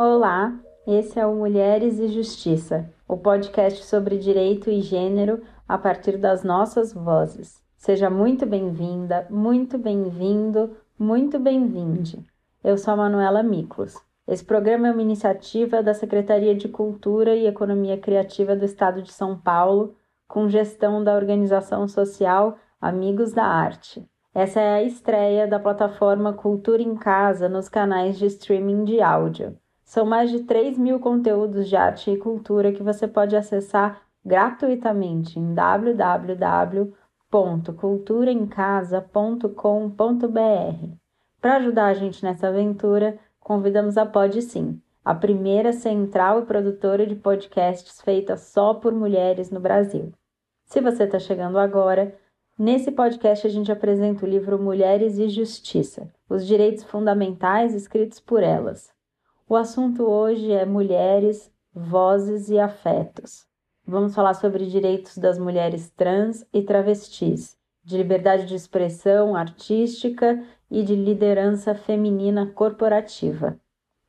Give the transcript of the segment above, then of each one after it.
Olá, esse é o Mulheres e Justiça, o podcast sobre direito e gênero a partir das nossas vozes. Seja muito bem-vinda, muito bem-vindo, muito bem-vinde. Eu sou a Manuela Miklos. Esse programa é uma iniciativa da Secretaria de Cultura e Economia Criativa do Estado de São Paulo, com gestão da organização social Amigos da Arte. Essa é a estreia da plataforma Cultura em Casa nos canais de streaming de áudio. São mais de 3 mil conteúdos de arte e cultura que você pode acessar gratuitamente em www.culturaemcasa.com.br. Para ajudar a gente nessa aventura, convidamos a Pod Sim, a primeira central e produtora de podcasts feita só por mulheres no Brasil. Se você está chegando agora, nesse podcast a gente apresenta o livro Mulheres e Justiça, os direitos fundamentais escritos por elas. O assunto hoje é mulheres, vozes e afetos. Vamos falar sobre direitos das mulheres trans e travestis, de liberdade de expressão artística e de liderança feminina corporativa.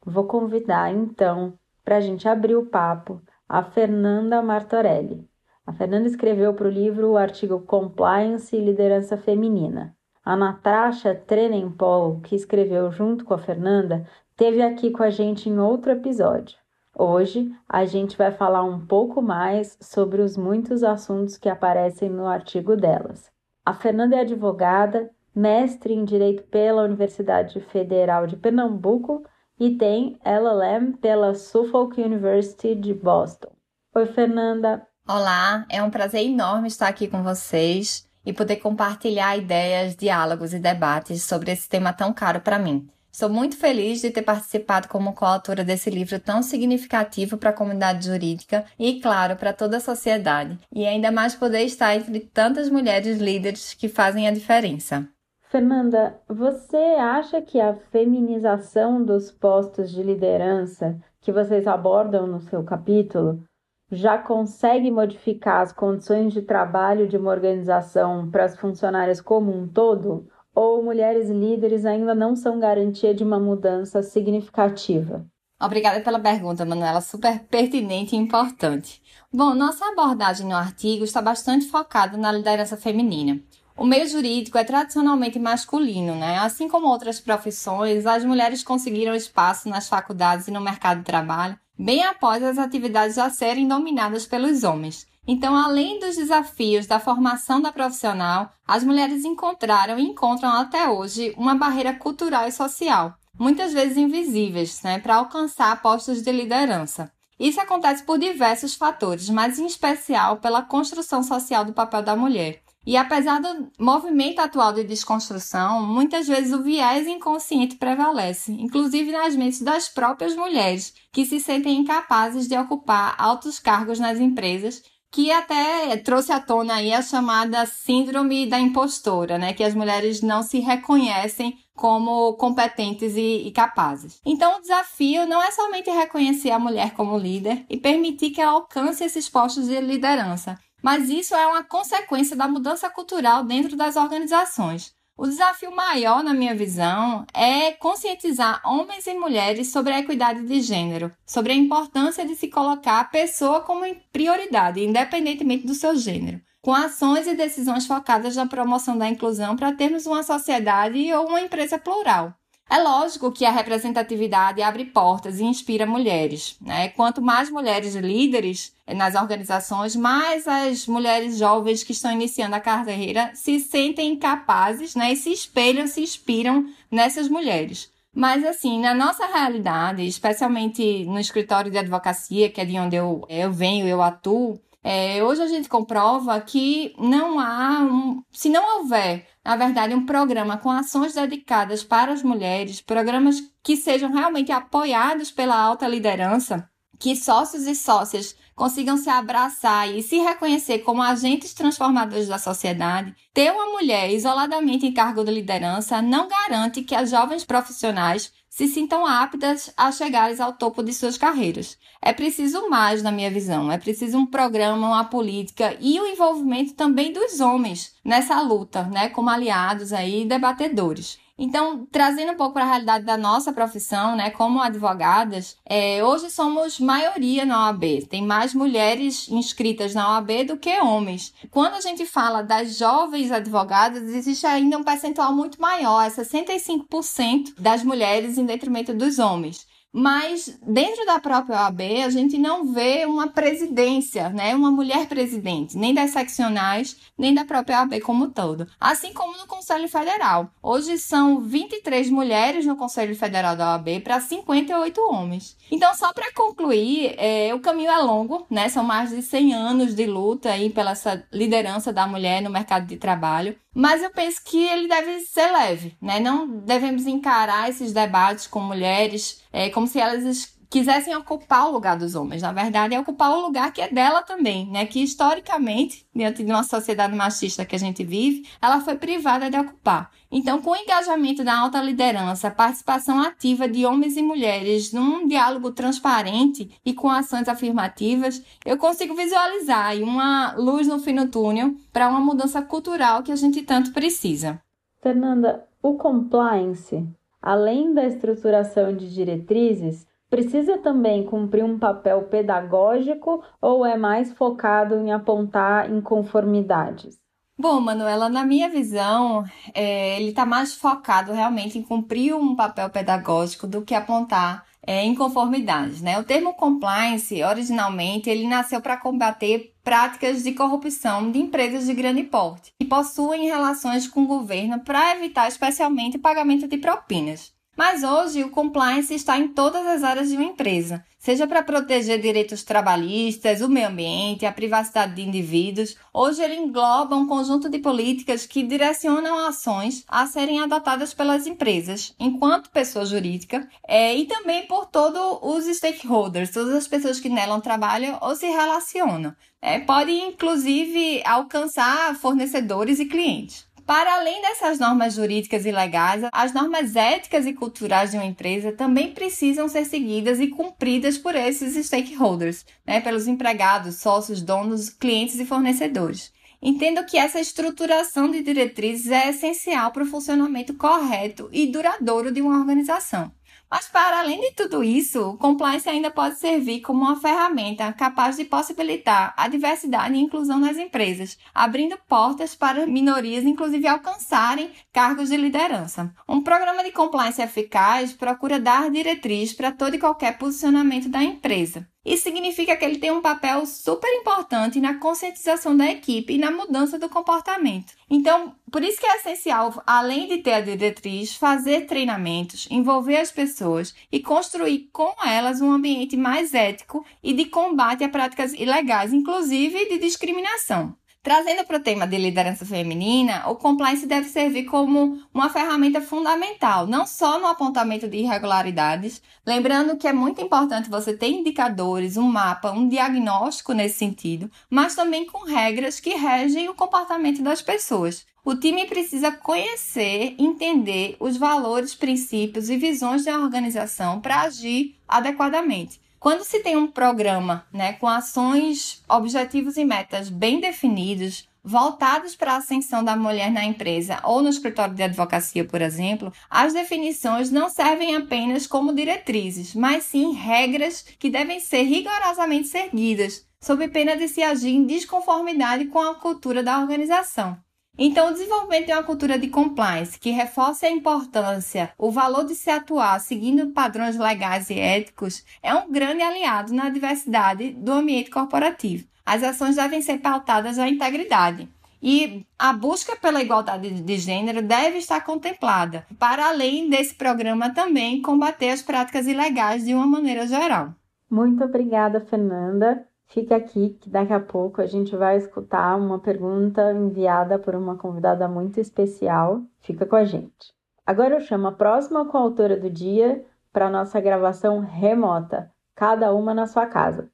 Vou convidar então, para a gente abrir o papo, a Fernanda Martorelli. A Fernanda escreveu para o livro o artigo Compliance e Liderança Feminina. A Natasha Trenempol, que escreveu junto com a Fernanda, teve aqui com a gente em outro episódio. Hoje a gente vai falar um pouco mais sobre os muitos assuntos que aparecem no artigo delas. A Fernanda é advogada, mestre em Direito pela Universidade Federal de Pernambuco e tem LLM pela Suffolk University de Boston. Oi, Fernanda. Olá, é um prazer enorme estar aqui com vocês e poder compartilhar ideias, diálogos e debates sobre esse tema tão caro para mim. Sou muito feliz de ter participado como coautora desse livro tão significativo para a comunidade jurídica e, claro, para toda a sociedade, e ainda mais poder estar entre tantas mulheres líderes que fazem a diferença. Fernanda, você acha que a feminização dos postos de liderança que vocês abordam no seu capítulo já consegue modificar as condições de trabalho de uma organização para as funcionárias como um todo? Ou mulheres líderes ainda não são garantia de uma mudança significativa? Obrigada pela pergunta, Manuela, super pertinente e importante. Bom, nossa abordagem no artigo está bastante focada na liderança feminina. O meio jurídico é tradicionalmente masculino, né? Assim como outras profissões, as mulheres conseguiram espaço nas faculdades e no mercado de trabalho bem após as atividades já serem dominadas pelos homens. Então, além dos desafios da formação da profissional, as mulheres encontraram e encontram até hoje uma barreira cultural e social, muitas vezes invisíveis, né, para alcançar postos de liderança. Isso acontece por diversos fatores, mas em especial pela construção social do papel da mulher. E apesar do movimento atual de desconstrução, muitas vezes o viés inconsciente prevalece, inclusive nas mentes das próprias mulheres, que se sentem incapazes de ocupar altos cargos nas empresas, que até trouxe à tona aí a chamada síndrome da impostora, né, que as mulheres não se reconhecem como competentes e, e, capazes. Então, o desafio não é somente reconhecer a mulher como líder e permitir que ela alcance esses postos de liderança, mas isso é uma consequência da mudança cultural dentro das organizações. O desafio maior, na minha visão, é conscientizar homens e mulheres sobre a equidade de gênero, sobre a importância de se colocar a pessoa como prioridade, independentemente do seu gênero, com ações e decisões focadas na promoção da inclusão para termos uma sociedade ou uma empresa plural. É lógico que a representatividade abre portas e inspira mulheres. Né? Quanto mais mulheres líderes nas organizações, mais as mulheres jovens que estão iniciando a carreira se sentem capazes né? e se espelham, se inspiram nessas mulheres. Mas, assim, na nossa realidade, especialmente no escritório de advocacia, que é de onde eu, eu venho, eu atuo, é, hoje a gente comprova que não há, um, se não houver, na verdade, um programa com ações dedicadas para as mulheres, programas que sejam realmente apoiados pela alta liderança, que sócios e sócias consigam se abraçar e se reconhecer como agentes transformadores da sociedade, ter uma mulher isoladamente em cargo de liderança não garante que as jovens profissionais se sintam aptas a chegar ao topo de suas carreiras. É preciso mais, na minha visão. É preciso um programa, uma política e o envolvimento também dos homens nessa luta, né, como aliados aí debatedores. Então, trazendo um pouco para a realidade da nossa profissão, né, como advogadas, é, hoje somos maioria na OAB. Tem mais mulheres inscritas na OAB do que homens. Quando a gente fala das jovens advogadas, existe ainda um percentual muito maior, é 65% das mulheres em detrimento dos homens. Mas dentro da própria OAB, a gente não vê uma presidência, né? Uma mulher presidente, nem das seccionais, nem da própria OAB como todo. Assim como no Conselho Federal. Hoje são 23 mulheres no Conselho Federal da OAB para 58 homens. Então, só para concluir, é, o caminho é longo, né? São mais de 100 anos de luta aí pela liderança da mulher no mercado de trabalho. Mas eu penso que ele deve ser leve, né? Não devemos encarar esses debates com mulheres é, como se elas quisessem ocupar o lugar dos homens. Na verdade, é ocupar o lugar que é dela também, né? Que historicamente, diante de uma sociedade machista que a gente vive, ela foi privada de ocupar. Então, com o engajamento da alta liderança, participação ativa de homens e mulheres num diálogo transparente e com ações afirmativas, eu consigo visualizar uma luz no fim do túnel para uma mudança cultural que a gente tanto precisa. Fernanda, o compliance, além da estruturação de diretrizes, precisa também cumprir um papel pedagógico ou é mais focado em apontar inconformidades? Bom, Manuela, na minha visão, é, ele está mais focado realmente em cumprir um papel pedagógico do que apontar é, inconformidades. Né? O termo compliance, originalmente, ele nasceu para combater práticas de corrupção de empresas de grande porte que possuem relações com o governo para evitar especialmente o pagamento de propinas. Mas hoje o compliance está em todas as áreas de uma empresa, seja para proteger direitos trabalhistas, o meio ambiente, a privacidade de indivíduos. Hoje ele engloba um conjunto de políticas que direcionam ações a serem adotadas pelas empresas, enquanto pessoa jurídica, é, e também por todos os stakeholders, todas as pessoas que nela trabalham ou se relacionam. É, pode inclusive alcançar fornecedores e clientes. Para além dessas normas jurídicas e legais, as normas éticas e culturais de uma empresa também precisam ser seguidas e cumpridas por esses stakeholders, né, pelos empregados, sócios, donos, clientes e fornecedores. Entendo que essa estruturação de diretrizes é essencial para o funcionamento correto e duradouro de uma organização. Mas, para além de tudo isso, o compliance ainda pode servir como uma ferramenta capaz de possibilitar a diversidade e inclusão nas empresas, abrindo portas para minorias, inclusive, alcançarem cargos de liderança. Um programa de compliance eficaz procura dar diretriz para todo e qualquer posicionamento da empresa. Isso significa que ele tem um papel super importante na conscientização da equipe e na mudança do comportamento. Então, por isso que é essencial, além de ter a diretriz, fazer treinamentos, envolver as pessoas e construir com elas um ambiente mais ético e de combate a práticas ilegais, inclusive de discriminação. Trazendo para o tema de liderança feminina, o compliance deve servir como uma ferramenta fundamental, não só no apontamento de irregularidades, lembrando que é muito importante você ter indicadores, um mapa, um diagnóstico nesse sentido, mas também com regras que regem o comportamento das pessoas. O time precisa conhecer, entender os valores, princípios e visões da organização para agir adequadamente. Quando se tem um programa né, com ações, objetivos e metas bem definidos, voltados para a ascensão da mulher na empresa ou no escritório de advocacia, por exemplo, as definições não servem apenas como diretrizes, mas sim regras que devem ser rigorosamente seguidas, sob pena de se agir em desconformidade com a cultura da organização. Então, o desenvolvimento de uma cultura de compliance que reforce a importância, o valor de se atuar seguindo padrões legais e éticos é um grande aliado na diversidade do ambiente corporativo. As ações devem ser pautadas na integridade. E a busca pela igualdade de gênero deve estar contemplada, para além desse programa também combater as práticas ilegais de uma maneira geral. Muito obrigada, Fernanda. Fica aqui que daqui a pouco a gente vai escutar uma pergunta enviada por uma convidada muito especial. Fica com a gente. Agora eu chamo a próxima coautora do dia para nossa gravação remota, cada uma na sua casa.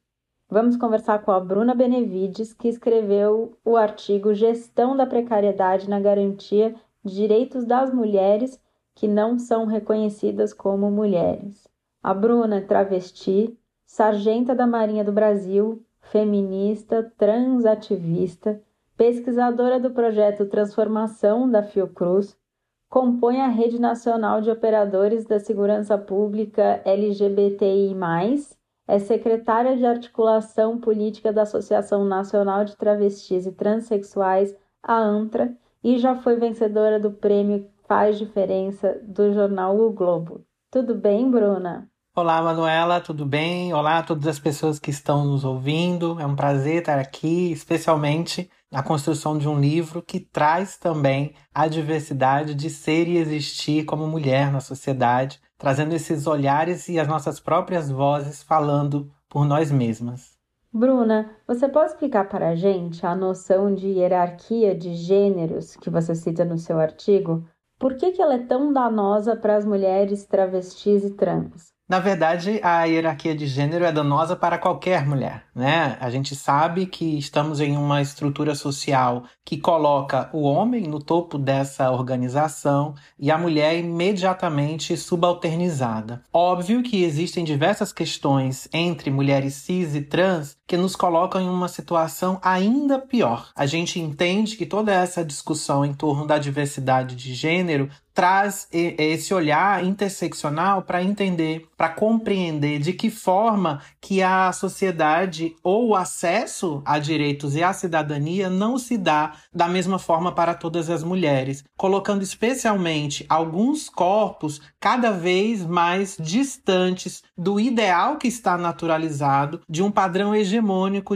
Vamos conversar com a Bruna Benevides, que escreveu o artigo Gestão da Precariedade na Garantia de Direitos das Mulheres que não são reconhecidas como mulheres. A Bruna é travesti, sargenta da Marinha do Brasil, feminista, transativista, pesquisadora do projeto Transformação da Fiocruz, compõe a Rede Nacional de Operadores da Segurança Pública LGBTI+, é secretária de Articulação Política da Associação Nacional de Travestis e Transsexuais, a ANTRA, e já foi vencedora do prêmio Faz Diferença do jornal O Globo. Tudo bem, Bruna? Olá, Manuela, tudo bem? Olá a todas as pessoas que estão nos ouvindo. É um prazer estar aqui, especialmente na construção de um livro que traz também a diversidade de ser e existir como mulher na sociedade, trazendo esses olhares e as nossas próprias vozes falando por nós mesmas. Bruna, você pode explicar para a gente a noção de hierarquia de gêneros que você cita no seu artigo? Por que, que ela é tão danosa para as mulheres travestis e trans? Na verdade, a hierarquia de gênero é danosa para qualquer mulher, né? A gente sabe que estamos em uma estrutura social que coloca o homem no topo dessa organização e a mulher imediatamente subalternizada. Óbvio que existem diversas questões entre mulheres cis e trans que nos colocam em uma situação ainda pior. A gente entende que toda essa discussão em torno da diversidade de gênero traz esse olhar interseccional para entender, para compreender de que forma que a sociedade ou o acesso a direitos e à cidadania não se dá da mesma forma para todas as mulheres, colocando especialmente alguns corpos cada vez mais distantes do ideal que está naturalizado de um padrão hegemônico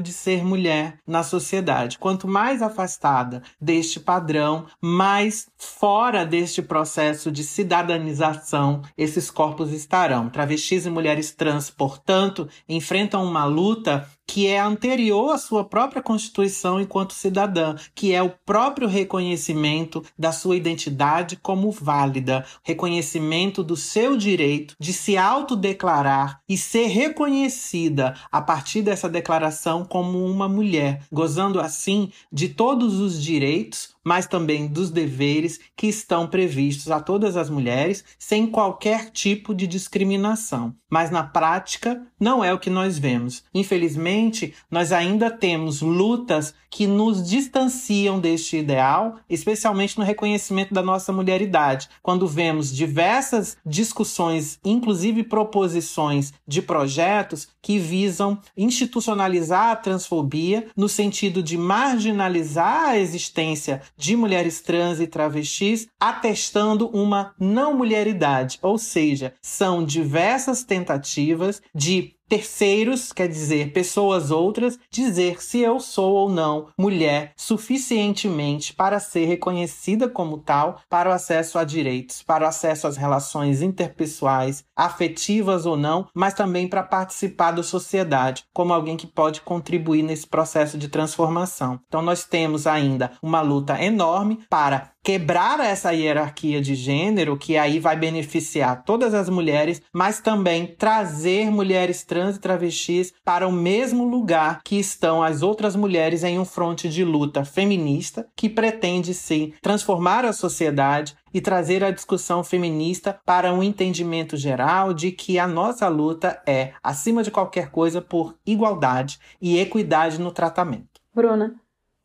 de ser mulher na sociedade. Quanto mais afastada deste padrão, mais fora deste processo processo de cidadanização esses corpos estarão. Travestis e mulheres trans, portanto, enfrentam uma luta que é anterior à sua própria constituição enquanto cidadã, que é o próprio reconhecimento da sua identidade como válida, reconhecimento do seu direito de se autodeclarar e ser reconhecida a partir dessa declaração como uma mulher, gozando assim de todos os direitos, mas também dos deveres que estão previstos a todas as mulheres, sem qualquer tipo de discriminação. Mas na prática, não é o que nós vemos. Infelizmente, nós ainda temos lutas que nos distanciam deste ideal, especialmente no reconhecimento da nossa mulheridade. Quando vemos diversas discussões, inclusive proposições de projetos que visam institucionalizar a transfobia no sentido de marginalizar a existência de mulheres trans e travestis, atestando uma não mulheridade, ou seja, são diversas tentativas de terceiros, quer dizer, pessoas outras, dizer se eu sou ou não mulher suficientemente para ser reconhecida como tal para o acesso a direitos, para o acesso às relações interpessoais, afetivas ou não, mas também para participar da sociedade, como alguém que pode contribuir nesse processo de transformação. Então nós temos ainda uma luta enorme para quebrar essa hierarquia de gênero, que aí vai beneficiar todas as mulheres, mas também trazer mulheres trans e travestis para o mesmo lugar que estão as outras mulheres em um fronte de luta feminista que pretende sim transformar a sociedade e trazer a discussão feminista para um entendimento geral de que a nossa luta é, acima de qualquer coisa, por igualdade e equidade no tratamento. Bruna,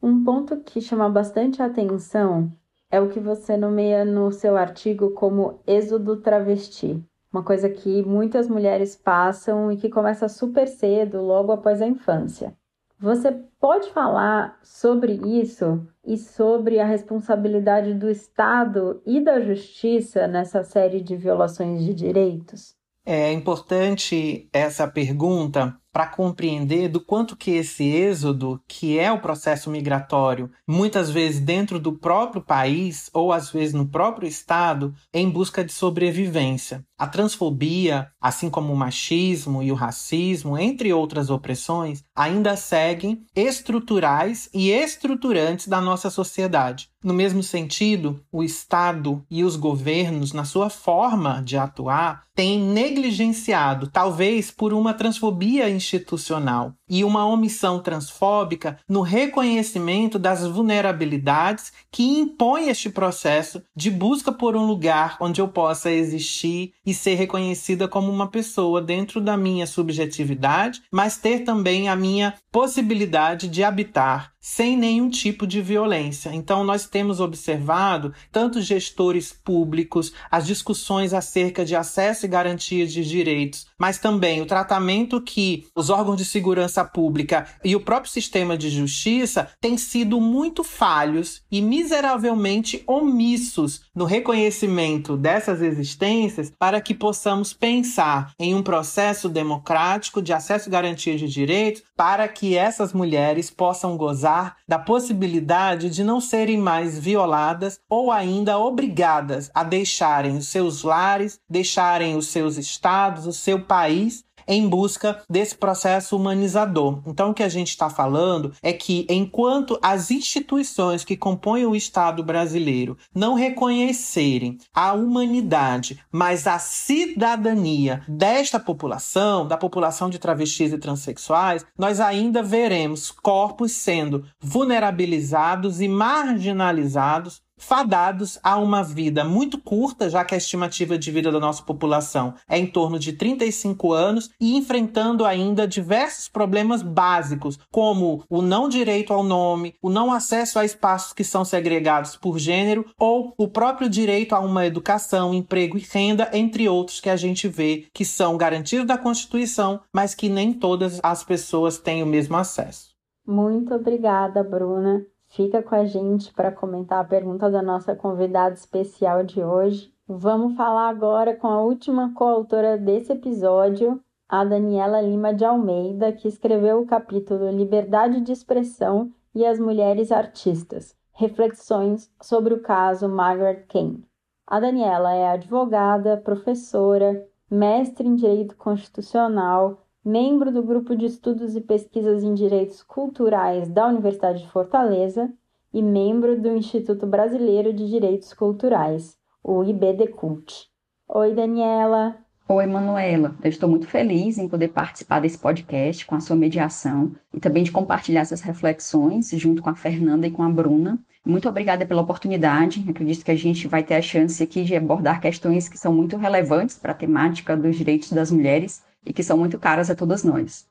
um ponto que chama bastante atenção é o que você nomeia no seu artigo como êxodo travesti. Uma coisa que muitas mulheres passam e que começa super cedo, logo após a infância. Você pode falar sobre isso e sobre a responsabilidade do Estado e da Justiça nessa série de violações de direitos? É importante essa pergunta para compreender do quanto que esse êxodo, que é o processo migratório, muitas vezes dentro do próprio país ou às vezes no próprio estado, em busca de sobrevivência. A transfobia, assim como o machismo e o racismo, entre outras opressões, ainda seguem estruturais e estruturantes da nossa sociedade. No mesmo sentido, o Estado e os governos, na sua forma de atuar, têm negligenciado, talvez por uma transfobia institucional e uma omissão transfóbica no reconhecimento das vulnerabilidades que impõe este processo de busca por um lugar onde eu possa existir e ser reconhecida como uma pessoa dentro da minha subjetividade, mas ter também a minha possibilidade de habitar sem nenhum tipo de violência. Então, nós temos observado tanto gestores públicos, as discussões acerca de acesso e garantias de direitos, mas também o tratamento que os órgãos de segurança pública e o próprio sistema de justiça têm sido muito falhos e miseravelmente omissos no reconhecimento dessas existências para que possamos pensar em um processo democrático de acesso e garantia de direitos para que essas mulheres possam gozar da possibilidade de não serem mais violadas ou ainda obrigadas a deixarem os seus lares, deixarem os seus estados, o seu país em busca desse processo humanizador. Então, o que a gente está falando é que, enquanto as instituições que compõem o Estado brasileiro não reconhecerem a humanidade, mas a cidadania desta população, da população de travestis e transexuais, nós ainda veremos corpos sendo vulnerabilizados e marginalizados fadados a uma vida muito curta, já que a estimativa de vida da nossa população é em torno de 35 anos, e enfrentando ainda diversos problemas básicos, como o não direito ao nome, o não acesso a espaços que são segregados por gênero, ou o próprio direito a uma educação, emprego e renda, entre outros que a gente vê que são garantidos da Constituição, mas que nem todas as pessoas têm o mesmo acesso. Muito obrigada, Bruna. Fica com a gente para comentar a pergunta da nossa convidada especial de hoje. Vamos falar agora com a última coautora desse episódio, a Daniela Lima de Almeida, que escreveu o capítulo Liberdade de Expressão e as Mulheres Artistas Reflexões sobre o caso Margaret Kane. A Daniela é advogada, professora, mestre em Direito Constitucional, membro do Grupo de Estudos e Pesquisas em Direitos Culturais da Universidade de Fortaleza e membro do Instituto Brasileiro de Direitos Culturais, o IBDCult. Oi, Daniela. Oi, Manuela. Eu estou muito feliz em poder participar desse podcast com a sua mediação e também de compartilhar essas reflexões junto com a Fernanda e com a Bruna. Muito obrigada pela oportunidade. Acredito que a gente vai ter a chance aqui de abordar questões que são muito relevantes para a temática dos direitos das mulheres e que são muito caras a todas nós.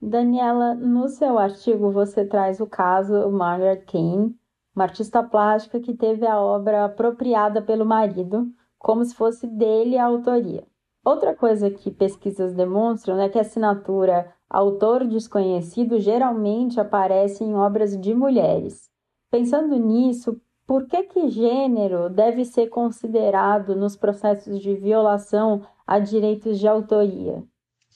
Daniela, no seu artigo você traz o caso Margaret Kane, uma artista plástica que teve a obra apropriada pelo marido, como se fosse dele a autoria. Outra coisa que pesquisas demonstram é que a assinatura autor desconhecido geralmente aparece em obras de mulheres. Pensando nisso, por que que gênero deve ser considerado nos processos de violação a direitos de autoria?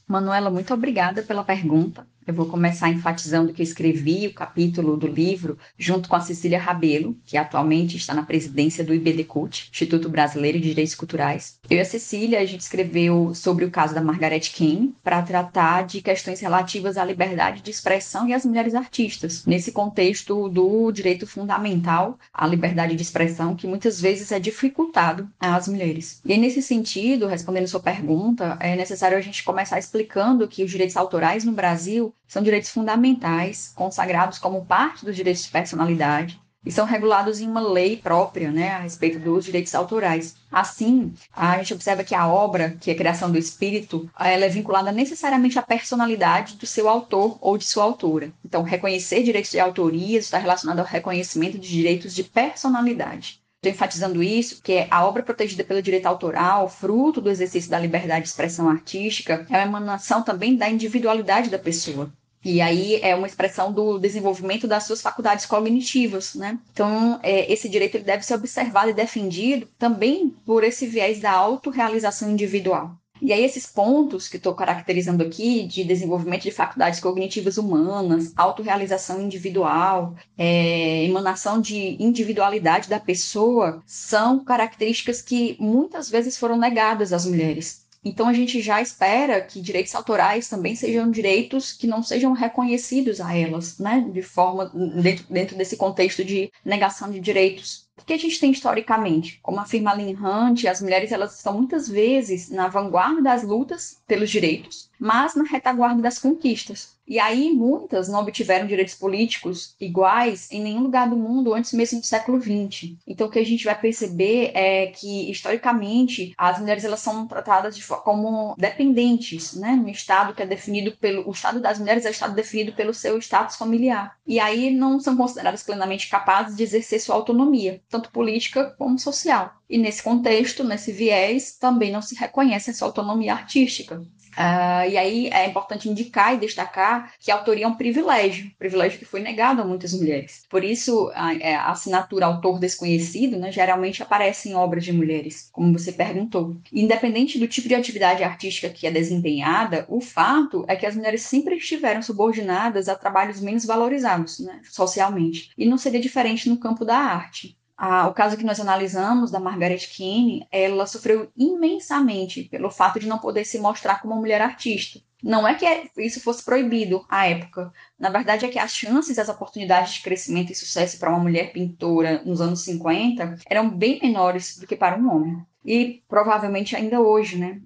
Manuela, muito obrigada pela pergunta. Eu vou começar enfatizando que eu escrevi o capítulo do livro junto com a Cecília Rabelo, que atualmente está na presidência do IBDCUT, Instituto Brasileiro de Direitos Culturais. Eu e a Cecília, a gente escreveu sobre o caso da Margaret King para tratar de questões relativas à liberdade de expressão e às mulheres artistas, nesse contexto do direito fundamental à liberdade de expressão, que muitas vezes é dificultado às mulheres. E nesse sentido, respondendo sua pergunta, é necessário a gente começar explicando que os direitos autorais no Brasil são direitos fundamentais, consagrados como parte dos direitos de personalidade e são regulados em uma lei própria, né, a respeito dos direitos autorais. Assim, a gente observa que a obra, que é a criação do espírito, ela é vinculada necessariamente à personalidade do seu autor ou de sua autora. Então, reconhecer direitos de autoria está relacionado ao reconhecimento de direitos de personalidade. Estou enfatizando isso, que a obra protegida pelo direito autoral, fruto do exercício da liberdade de expressão artística, é uma emanação também da individualidade da pessoa. E aí é uma expressão do desenvolvimento das suas faculdades cognitivas, né? Então, é, esse direito ele deve ser observado e defendido também por esse viés da autorrealização individual. E aí, esses pontos que estou caracterizando aqui, de desenvolvimento de faculdades cognitivas humanas, autorrealização individual, é, emanação de individualidade da pessoa, são características que muitas vezes foram negadas às mulheres. Então, a gente já espera que direitos autorais também sejam direitos que não sejam reconhecidos a elas, né? De forma, dentro, dentro desse contexto de negação de direitos. O que a gente tem historicamente? Como afirma Lynn Hunt, as mulheres elas estão muitas vezes na vanguarda das lutas pelos direitos, mas na retaguarda das conquistas. E aí muitas não obtiveram direitos políticos iguais em nenhum lugar do mundo antes mesmo do século XX. Então o que a gente vai perceber é que historicamente as mulheres elas são tratadas de, como dependentes, né, no estado que é definido pelo o estado das mulheres é o estado definido pelo seu status familiar. E aí não são consideradas plenamente capazes de exercer sua autonomia, tanto política como social. E nesse contexto, nesse viés, também não se reconhece essa autonomia artística. Uh, e aí é importante indicar e destacar que a autoria é um privilégio, privilégio que foi negado a muitas mulheres. Por isso, a, é, a assinatura autor desconhecido né, geralmente aparece em obras de mulheres, como você perguntou. Independente do tipo de atividade artística que é desempenhada, o fato é que as mulheres sempre estiveram subordinadas a trabalhos menos valorizados né, socialmente. E não seria diferente no campo da arte o caso que nós analisamos da Margaret Keane, ela sofreu imensamente pelo fato de não poder se mostrar como uma mulher artista. Não é que isso fosse proibido à época. Na verdade, é que as chances, as oportunidades de crescimento e sucesso para uma mulher pintora nos anos 50 eram bem menores do que para um homem. E provavelmente ainda hoje, né?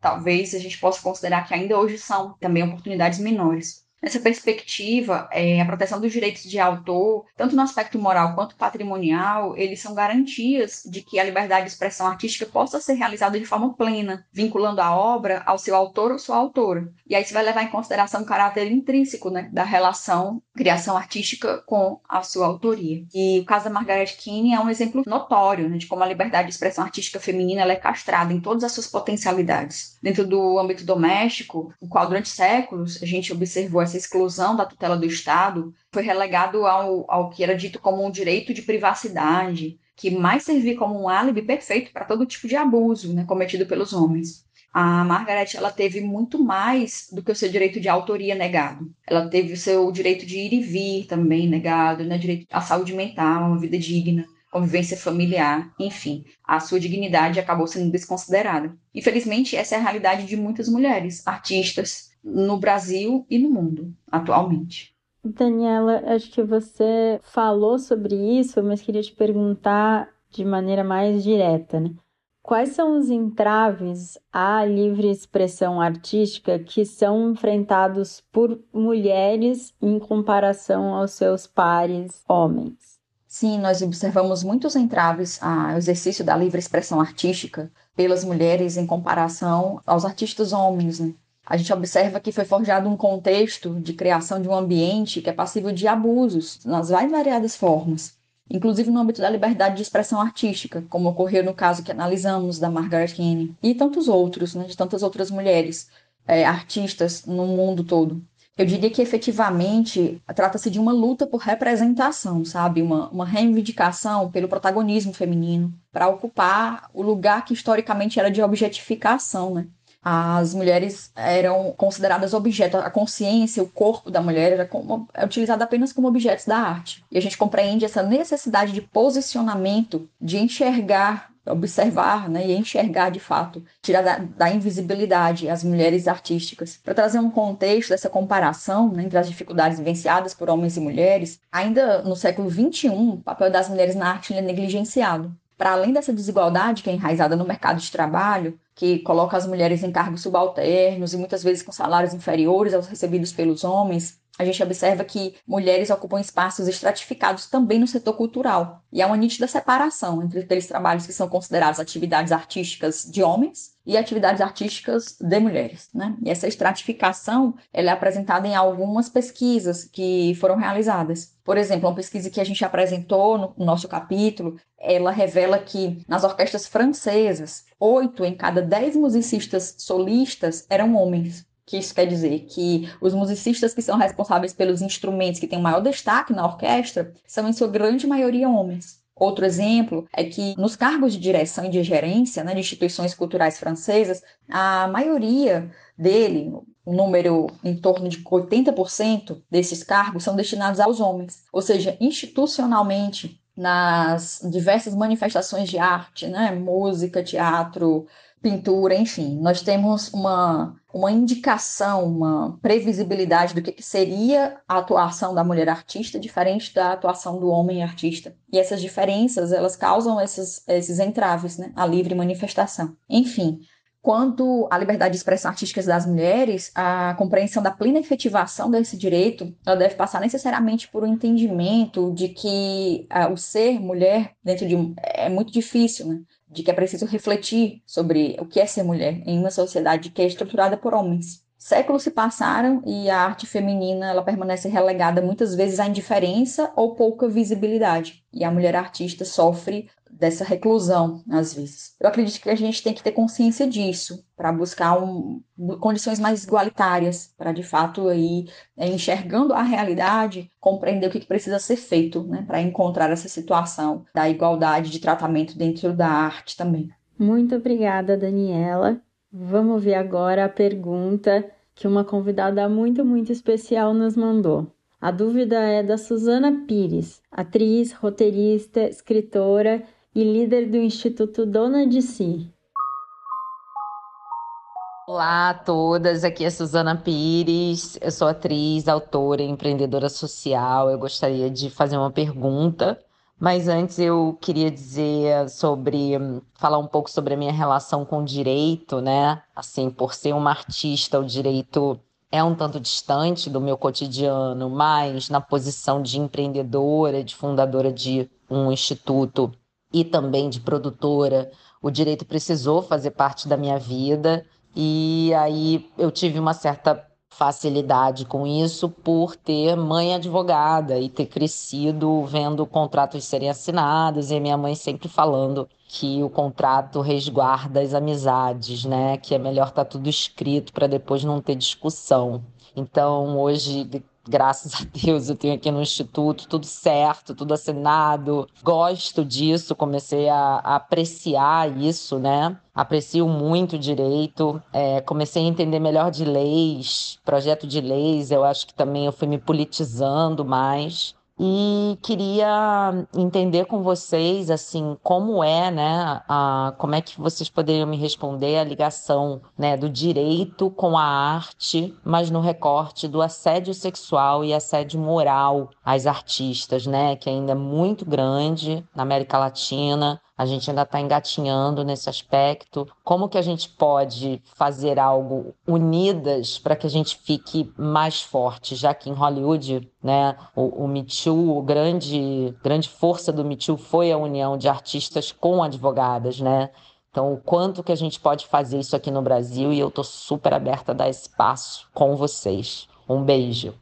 Talvez a gente possa considerar que ainda hoje são também oportunidades menores. Nessa perspectiva, é, a proteção dos direitos de autor, tanto no aspecto moral quanto patrimonial, eles são garantias de que a liberdade de expressão artística possa ser realizada de forma plena, vinculando a obra ao seu autor ou sua autora. E aí você vai levar em consideração o caráter intrínseco né, da relação criação artística com a sua autoria. E o caso da Margaret Keane é um exemplo notório né, de como a liberdade de expressão artística feminina é castrada em todas as suas potencialidades. Dentro do âmbito doméstico, o qual durante séculos a gente observou essa essa exclusão da tutela do Estado foi relegado ao, ao que era dito como um direito de privacidade, que mais servia como um álibi perfeito para todo tipo de abuso né, cometido pelos homens. A Margaret ela teve muito mais do que o seu direito de autoria negado. Ela teve o seu direito de ir e vir também negado, né, direito à saúde mental, uma vida digna, convivência familiar, enfim, a sua dignidade acabou sendo desconsiderada. Infelizmente, essa é a realidade de muitas mulheres, artistas, no Brasil e no mundo atualmente. Daniela, acho que você falou sobre isso, mas queria te perguntar de maneira mais direta, né? Quais são os entraves à livre expressão artística que são enfrentados por mulheres em comparação aos seus pares homens? Sim, nós observamos muitos entraves ao exercício da livre expressão artística pelas mulheres em comparação aos artistas homens. Né? A gente observa que foi forjado um contexto de criação de um ambiente que é passível de abusos nas mais variadas formas, inclusive no âmbito da liberdade de expressão artística, como ocorreu no caso que analisamos da Margaret Keane, e tantos outros, né, de tantas outras mulheres é, artistas no mundo todo. Eu diria que efetivamente trata-se de uma luta por representação, sabe? Uma, uma reivindicação pelo protagonismo feminino, para ocupar o lugar que historicamente era de objetificação, né? As mulheres eram consideradas objetos, a consciência, o corpo da mulher era como, é utilizado apenas como objetos da arte. E a gente compreende essa necessidade de posicionamento, de enxergar, observar né, e enxergar de fato, tirar da, da invisibilidade as mulheres artísticas. Para trazer um contexto dessa comparação né, entre as dificuldades vivenciadas por homens e mulheres, ainda no século XXI, o papel das mulheres na arte é negligenciado. Para além dessa desigualdade que é enraizada no mercado de trabalho, que coloca as mulheres em cargos subalternos e muitas vezes com salários inferiores aos recebidos pelos homens, a gente observa que mulheres ocupam espaços estratificados também no setor cultural. E há uma nítida separação entre aqueles trabalhos que são considerados atividades artísticas de homens e atividades artísticas de mulheres. Né? E essa estratificação ela é apresentada em algumas pesquisas que foram realizadas. Por exemplo, uma pesquisa que a gente apresentou no nosso capítulo, ela revela que nas orquestras francesas, oito em cada dez musicistas solistas eram homens que isso quer dizer? Que os musicistas que são responsáveis pelos instrumentos que têm o maior destaque na orquestra são, em sua grande maioria, homens. Outro exemplo é que nos cargos de direção e de gerência né, de instituições culturais francesas, a maioria dele, um número em torno de 80% desses cargos são destinados aos homens. Ou seja, institucionalmente, nas diversas manifestações de arte, né, música, teatro, pintura, enfim, nós temos uma, uma indicação, uma previsibilidade do que, que seria a atuação da mulher artista diferente da atuação do homem artista. E essas diferenças, elas causam esses, esses entraves, né, à livre manifestação. Enfim, Quanto à liberdade de expressão artística das mulheres, a compreensão da plena efetivação desse direito, ela deve passar necessariamente por um entendimento de que uh, o ser mulher dentro de um é muito difícil, né? De que é preciso refletir sobre o que é ser mulher em uma sociedade que é estruturada por homens. Séculos se passaram e a arte feminina ela permanece relegada muitas vezes à indiferença ou pouca visibilidade. E a mulher artista sofre dessa reclusão, às vezes. Eu acredito que a gente tem que ter consciência disso para buscar um, condições mais igualitárias, para de fato aí é, enxergando a realidade, compreender o que, que precisa ser feito, né, para encontrar essa situação da igualdade de tratamento dentro da arte também. Muito obrigada, Daniela. Vamos ver agora a pergunta que uma convidada muito, muito especial nos mandou. A dúvida é da Suzana Pires, atriz, roteirista, escritora e líder do Instituto Dona de Si. Olá a todas, aqui é Suzana Pires, eu sou atriz, autora empreendedora social. Eu gostaria de fazer uma pergunta, mas antes eu queria dizer sobre, falar um pouco sobre a minha relação com o direito, né? Assim, por ser uma artista, o direito é um tanto distante do meu cotidiano, mas na posição de empreendedora, de fundadora de um instituto e também de produtora, o direito precisou fazer parte da minha vida e aí eu tive uma certa facilidade com isso por ter mãe advogada e ter crescido vendo contratos serem assinados e minha mãe sempre falando que o contrato resguarda as amizades, né? Que é melhor estar tá tudo escrito para depois não ter discussão. Então, hoje, graças a Deus, eu tenho aqui no Instituto tudo certo, tudo assinado. Gosto disso, comecei a, a apreciar isso, né? Aprecio muito direito, é, comecei a entender melhor de leis, projeto de leis, eu acho que também eu fui me politizando mais e queria entender com vocês assim como é né a, como é que vocês poderiam me responder a ligação né do direito com a arte mas no recorte do assédio sexual e assédio moral às artistas né que ainda é muito grande na América Latina a gente ainda está engatinhando nesse aspecto. Como que a gente pode fazer algo unidas para que a gente fique mais forte, já que em Hollywood, né, o, o Me Too, o grande, grande força do Me Too foi a união de artistas com advogadas, né? Então, o quanto que a gente pode fazer isso aqui no Brasil e eu estou super aberta a dar espaço com vocês. Um beijo.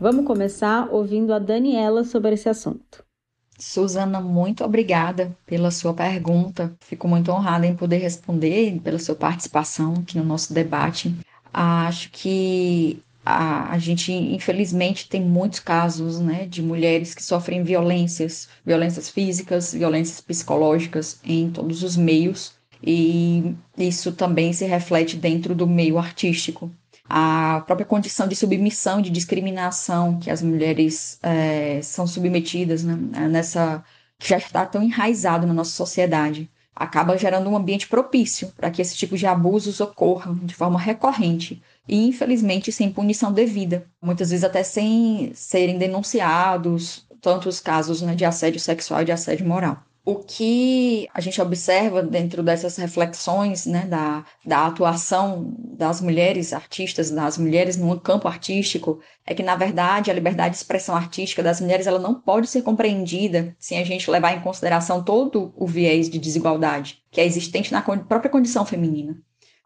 Vamos começar ouvindo a Daniela sobre esse assunto. Suzana, muito obrigada pela sua pergunta. Fico muito honrada em poder responder pela sua participação aqui no nosso debate. Acho que a, a, gente, infelizmente, tem muitos casos né, de mulheres que sofrem violências, violências físicas, violências psicológicas em todos os meios, e isso também se reflete dentro do meio artístico a própria condição de submissão, de discriminação que as mulheres é, são submetidas né, nessa que já está tão enraizado na nossa sociedade, acaba gerando um ambiente propício para que esse tipo de abusos ocorram de forma recorrente e infelizmente sem punição devida, muitas vezes até sem serem denunciados tantos casos né, de assédio sexual e de assédio moral. O que a gente observa dentro dessas reflexões né, da, da atuação das mulheres artistas, das mulheres no campo artístico, é que, na verdade, a liberdade de expressão artística das mulheres ela não pode ser compreendida sem a gente levar em consideração todo o viés de desigualdade que é existente na própria condição feminina.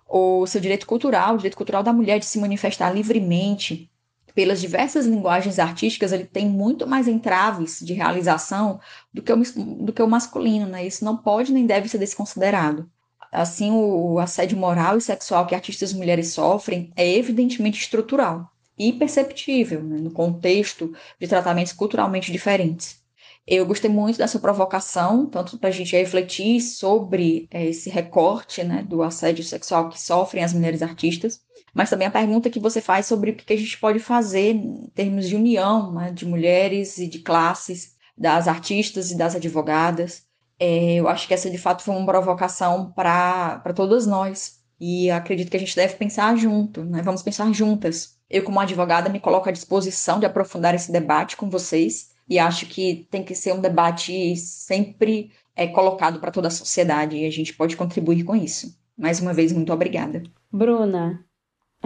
O seu direito cultural, o direito cultural da mulher de se manifestar livremente, pelas diversas linguagens artísticas, ele tem muito mais entraves de realização do que o, do que o masculino, né? Isso não pode nem deve ser desconsiderado. Assim, o, assédio moral e sexual que artistas mulheres sofrem é evidentemente estrutural e perceptível né? no contexto de tratamentos culturalmente diferentes. Eu gostei muito dessa provocação, tanto para a gente refletir sobre é, esse recorte né, do assédio sexual que sofrem as mulheres artistas, mas também a pergunta que você faz sobre o que a gente pode fazer em termos de união né, de mulheres e de classes, das artistas e das advogadas. É, eu acho que essa de fato foi uma provocação para todas nós. E acredito que a gente deve pensar junto, né? Vamos pensar juntas. Eu, como advogada, me coloco à disposição de aprofundar esse debate com vocês. E acho que tem que ser um debate sempre é colocado para toda a sociedade e a gente pode contribuir com isso. Mais uma vez, muito obrigada. Bruna,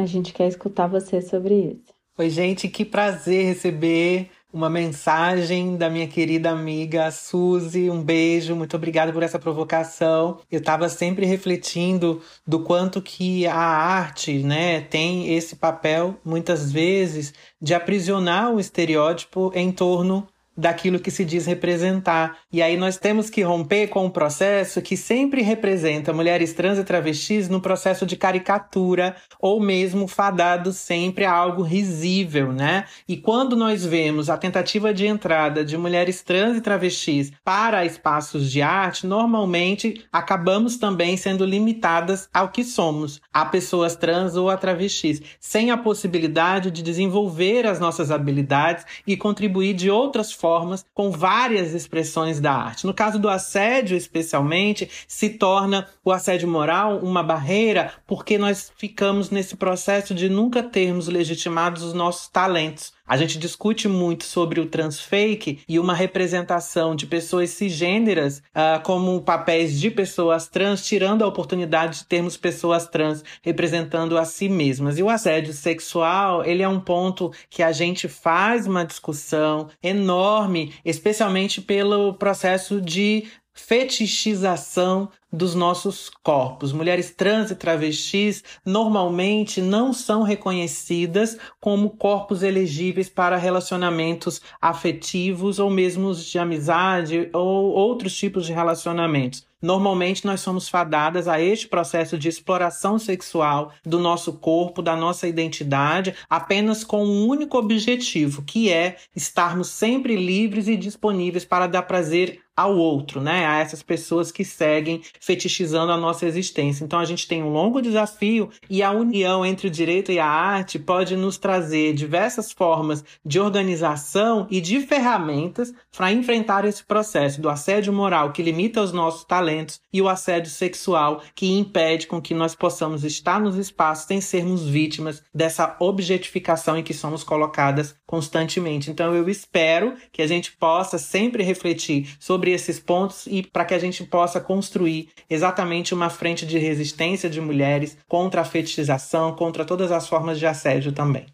a gente quer escutar você sobre isso. Oi, gente, que prazer receber uma mensagem da minha querida amiga Suzy. Um beijo, muito obrigada por essa provocação. Eu estava sempre refletindo do quanto que a arte, né, tem esse papel muitas vezes de aprisionar o estereótipo em torno daquilo que se diz representar. E aí nós temos que romper com um processo que sempre representa mulheres trans e travestis no processo de caricatura ou mesmo fadado sempre a algo risível, né? E quando nós vemos a tentativa de entrada de mulheres trans e travestis para espaços de arte, normalmente acabamos também sendo limitadas ao que somos, a pessoas trans ou a travestis, sem a possibilidade de desenvolver as nossas habilidades e contribuir de outras formas formas, com várias expressões da arte. No caso do assédio, especialmente, se torna o assédio moral uma barreira porque nós ficamos nesse processo de nunca termos legitimados os nossos talentos. A gente discute muito sobre o transfake e uma representação de pessoas cisgêneras uh, como papéis de pessoas trans, tirando a oportunidade de termos pessoas trans representando a si mesmas. E o assédio sexual, ele é um ponto que a gente faz uma discussão enorme, especialmente pelo processo de fetichização dos nossos corpos. Mulheres trans e travestis normalmente não são reconhecidas como corpos elegíveis para relacionamentos afetivos ou mesmo de amizade ou outros tipos de relacionamentos. Normalmente nós somos fadadas a este processo de exploração sexual do nosso corpo, da nossa identidade, apenas com um único objetivo, que é estarmos sempre livres e disponíveis para dar prazer ao outro, né? A essas pessoas que seguem fetichizando a nossa existência. Então a gente tem um longo desafio e a união entre o direito e a arte pode nos trazer diversas formas de organização e de ferramentas para enfrentar esse processo do assédio moral que limita os nossos talentos e o assédio sexual que impede com que nós possamos estar nos espaços sem sermos vítimas dessa objetificação em que somos colocadas constantemente. Então eu espero que a gente possa sempre refletir sobre sobre esses pontos e para que a gente possa construir exatamente uma frente de resistência de mulheres contra a fetichização, contra todas as formas de assédio também.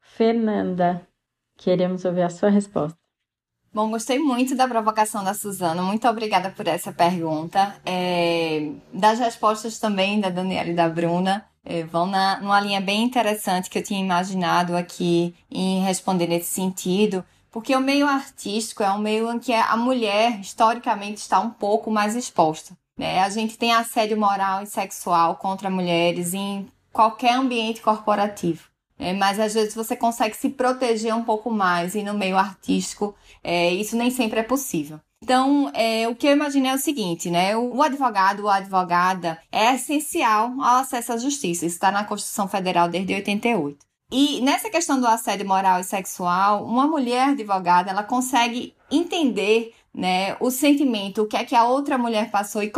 Fernanda, queremos ouvir a sua resposta. Bom, gostei muito da provocação da Suzana. Muito obrigada por essa pergunta. É, das respostas também da Daniela e da Bruna é, vão na, numa linha bem interessante que eu tinha imaginado aqui em responder nesse sentido, porque o meio artístico é um meio em que a mulher, historicamente, está um pouco mais exposta. Né? A gente tem assédio moral e sexual contra mulheres em qualquer ambiente corporativo. Né? Mas às vezes você consegue se proteger um pouco mais e no meio artístico é, isso nem sempre é possível. Então, é, o que eu imaginei é o seguinte, né? O advogado ou advogada é essencial ao acesso à justiça. Isso está na Constituição Federal desde 88. E nessa questão do assédio moral e sexual, uma mulher advogada, ela consegue entender né, o sentimento, o que é que a outra mulher passou e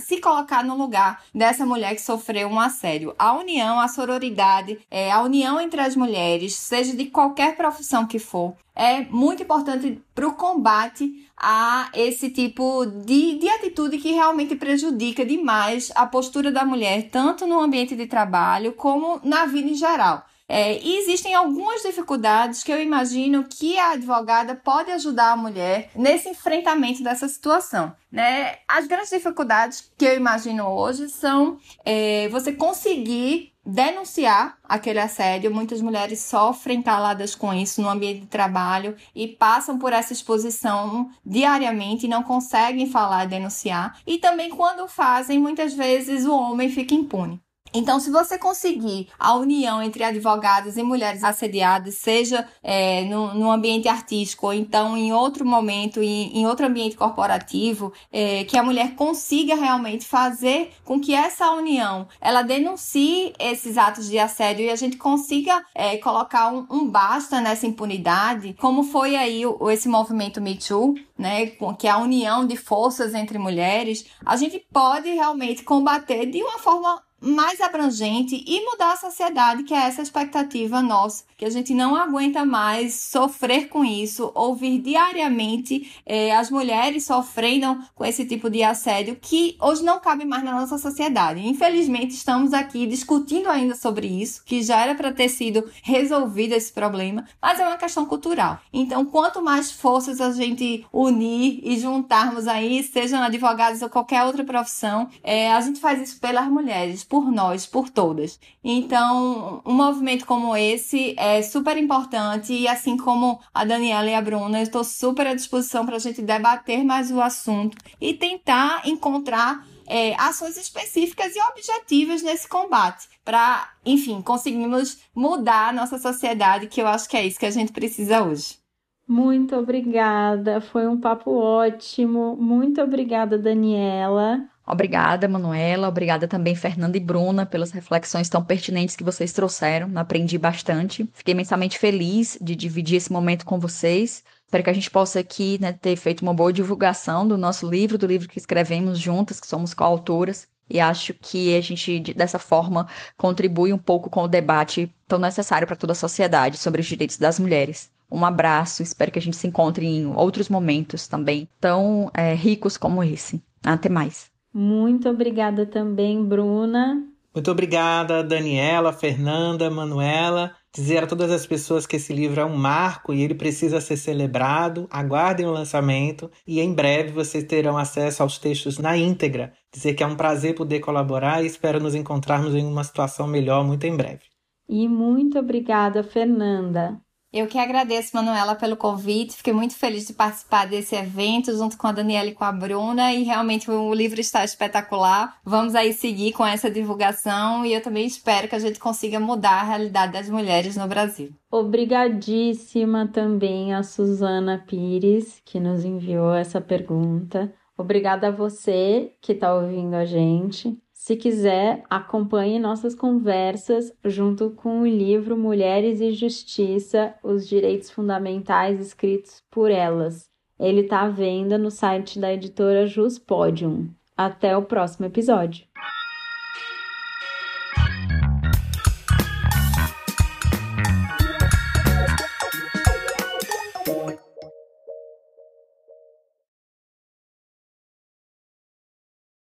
se colocar no lugar dessa mulher que sofreu um assédio. A união, a sororidade, é, a união entre as mulheres, seja de qualquer profissão que for, é muito importante para o combate a esse tipo de, de atitude que realmente prejudica demais a postura da mulher, tanto no ambiente de trabalho como na vida em geral. É, e existem algumas dificuldades que eu imagino que a advogada pode ajudar a mulher nesse enfrentamento dessa situação. Né? As grandes dificuldades que eu imagino hoje são é, você conseguir denunciar aquele assédio. Muitas mulheres sofrem caladas com isso no ambiente de trabalho e passam por essa exposição diariamente e não conseguem falar e denunciar. E também quando fazem, muitas vezes o homem fica impune. Então, se você conseguir a união entre advogados e mulheres assediadas, seja é, no, no, ambiente artístico ou então em outro momento, em, em outro ambiente corporativo, é, que a mulher consiga realmente fazer com que essa união ela denuncie esses atos de assédio e a gente consiga é, colocar um, um, basta nessa impunidade, como foi aí o, esse movimento Me Too, né, que é a união de forças entre mulheres, a gente pode realmente combater de uma forma mais abrangente e mudar a sociedade, que é essa expectativa nossa, que a gente não aguenta mais sofrer com isso, ouvir diariamente eh, as mulheres sofrendo com esse tipo de assédio que hoje não cabe mais na nossa sociedade. Infelizmente, estamos aqui discutindo ainda sobre isso, que já era para ter sido resolvido esse problema, mas é uma questão cultural. Então, quanto mais forças a gente unir e juntarmos aí, sejam advogados ou qualquer outra profissão, eh, a gente faz isso pelas mulheres por nós, por todas. Então, um movimento como esse é super importante e assim como a Daniela e a Bruna, eu estou super à disposição para a gente debater mais o assunto e tentar encontrar é, ações específicas e objetivas nesse combate para, enfim, conseguirmos mudar a nossa sociedade, que eu acho que é isso que a gente precisa hoje. Muito obrigada, foi um papo ótimo. Muito obrigada, Daniela. Obrigada, Manuela. Obrigada também, Fernanda e Bruna, pelas reflexões tão pertinentes que vocês trouxeram. Aprendi bastante. Fiquei imensamente feliz de dividir esse momento com vocês. Espero que a gente possa aqui né, ter feito uma boa divulgação do nosso livro, do livro que escrevemos juntas, que somos coautoras. E acho que a gente, dessa forma, contribui um pouco com o debate tão necessário para toda a sociedade sobre os direitos das mulheres. Um abraço, espero que a gente se encontre em outros momentos também tão é, ricos como esse. Até mais. Muito obrigada também, Bruna. Muito obrigada, Daniela, Fernanda, Manuela. Dizer a todas as pessoas que esse livro é um marco e ele precisa ser celebrado. Aguardem o lançamento e em breve vocês terão acesso aos textos na íntegra. Dizer que é um prazer poder colaborar e espero nos encontrarmos em uma situação melhor muito em breve. E muito obrigada, Fernanda. Eu que agradeço, Manuela, pelo convite. Fiquei muito feliz de participar desse evento junto com a Daniela e com a Bruna. E realmente o livro está espetacular. Vamos aí seguir com essa divulgação e eu também espero que a gente consiga mudar a realidade das mulheres no Brasil. Obrigadíssima também a Suzana Pires, que nos enviou essa pergunta. Obrigada a você que está ouvindo a gente. Se quiser, acompanhe nossas conversas junto com o livro Mulheres e Justiça: Os Direitos Fundamentais escritos por elas. Ele está à venda no site da editora Jus Podium. Até o próximo episódio.